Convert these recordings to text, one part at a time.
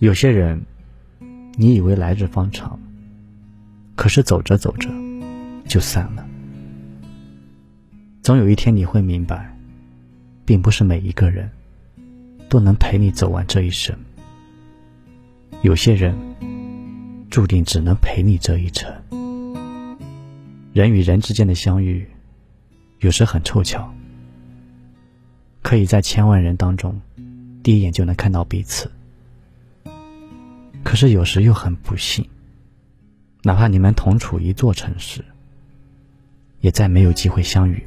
有些人，你以为来日方长，可是走着走着就散了。总有一天你会明白，并不是每一个人都能陪你走完这一生。有些人注定只能陪你这一程。人与人之间的相遇，有时很凑巧，可以在千万人当中，第一眼就能看到彼此。可是有时又很不幸，哪怕你们同处一座城市，也再没有机会相遇。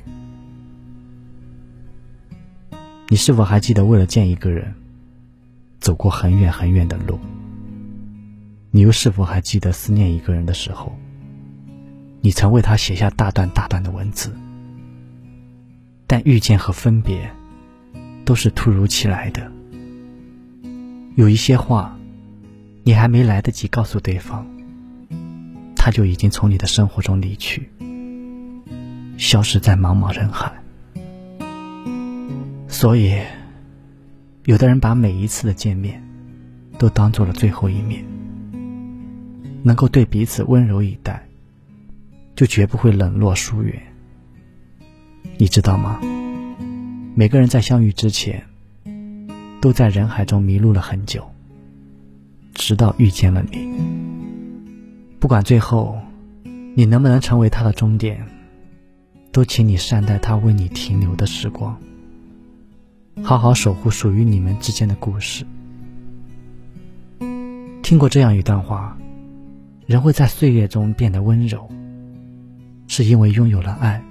你是否还记得，为了见一个人，走过很远很远的路？你又是否还记得，思念一个人的时候，你曾为他写下大段大段的文字？但遇见和分别，都是突如其来的。有一些话，你还没来得及告诉对方，他就已经从你的生活中离去，消失在茫茫人海。所以，有的人把每一次的见面，都当做了最后一面。能够对彼此温柔以待，就绝不会冷落疏远。你知道吗？每个人在相遇之前，都在人海中迷路了很久，直到遇见了你。不管最后你能不能成为他的终点，都请你善待他为你停留的时光。好好守护属于你们之间的故事。听过这样一段话：人会在岁月中变得温柔，是因为拥有了爱。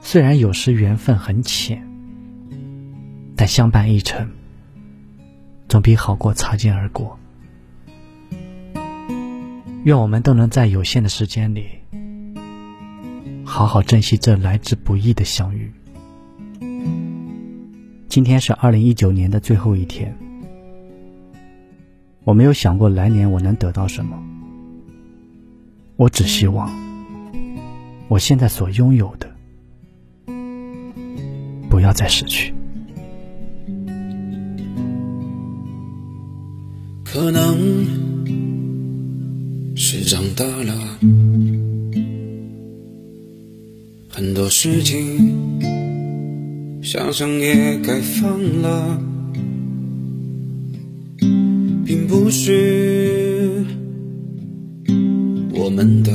虽然有时缘分很浅，但相伴一程，总比好过擦肩而过。愿我们都能在有限的时间里，好好珍惜这来之不易的相遇。今天是二零一九年的最后一天，我没有想过来年我能得到什么，我只希望我现在所拥有的不要再失去。可能是长大了，很多事情。想想也该放了，并不是我们的，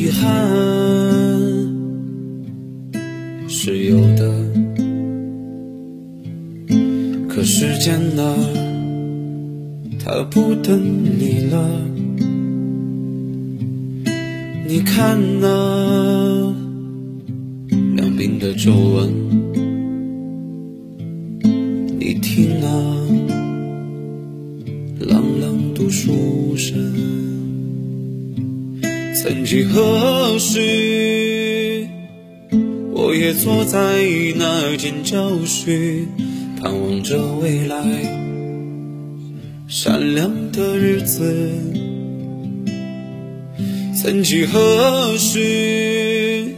遗憾是有的，可时间呢？他不等你了，你看那两鬓的皱纹，你听那朗朗读书声。曾几何时，我也坐在那间教室，盼望着未来。闪亮的日子，曾几何时，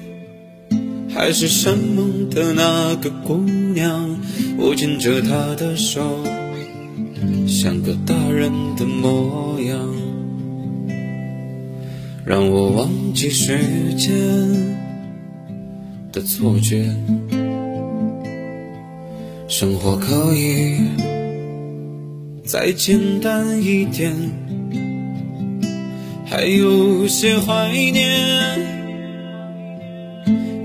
还是山盟的那个姑娘，我牵着她的手，像个大人的模样，让我忘记时间的错觉，生活可以。再简单一点，还有些怀念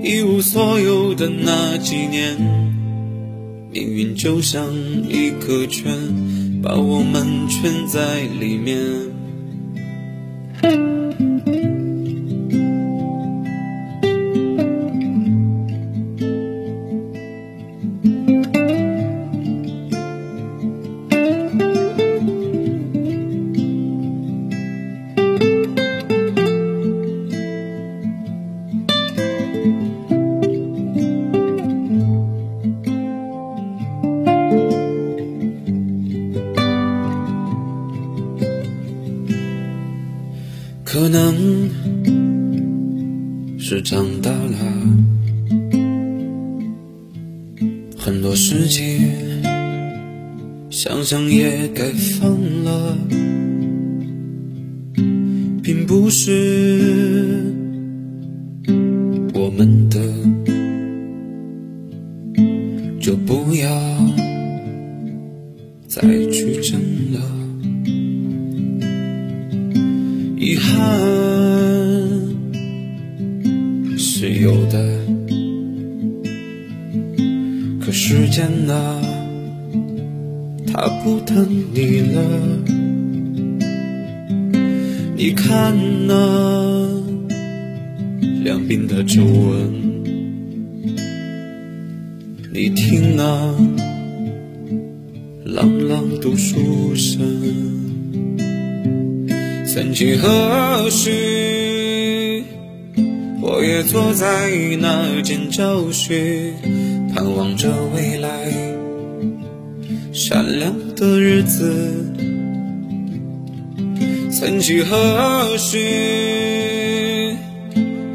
一无所有的那几年，命运就像一个圈，把我们圈在里面。可能是长大了，很多事情想想也该放了，并不是我们的，就不要再去争了。遗憾是有的，可时间啊，它不等你了。你看那两鬓的皱纹，你听那朗朗读书声。曾几何时，我也坐在那间教室，盼望着未来闪亮的日子。曾几何时，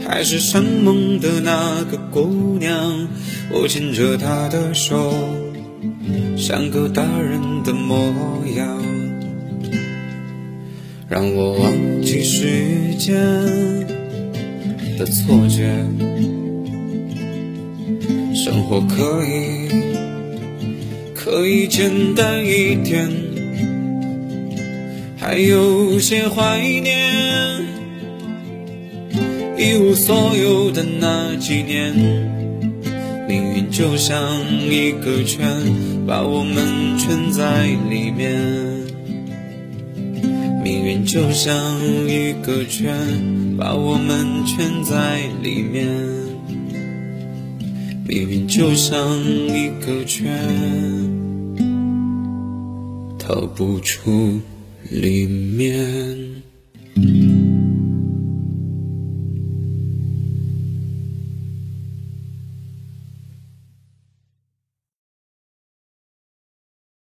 还是山盟的那个姑娘，我牵着她的手，像个大人的模样。让我忘记时间的错觉，生活可以可以简单一点，还有些怀念一无所有的那几年，命运就像一个圈，把我们圈在里面。就像一个圈，把我们圈在里面。命运就像一个圈，逃不出里面。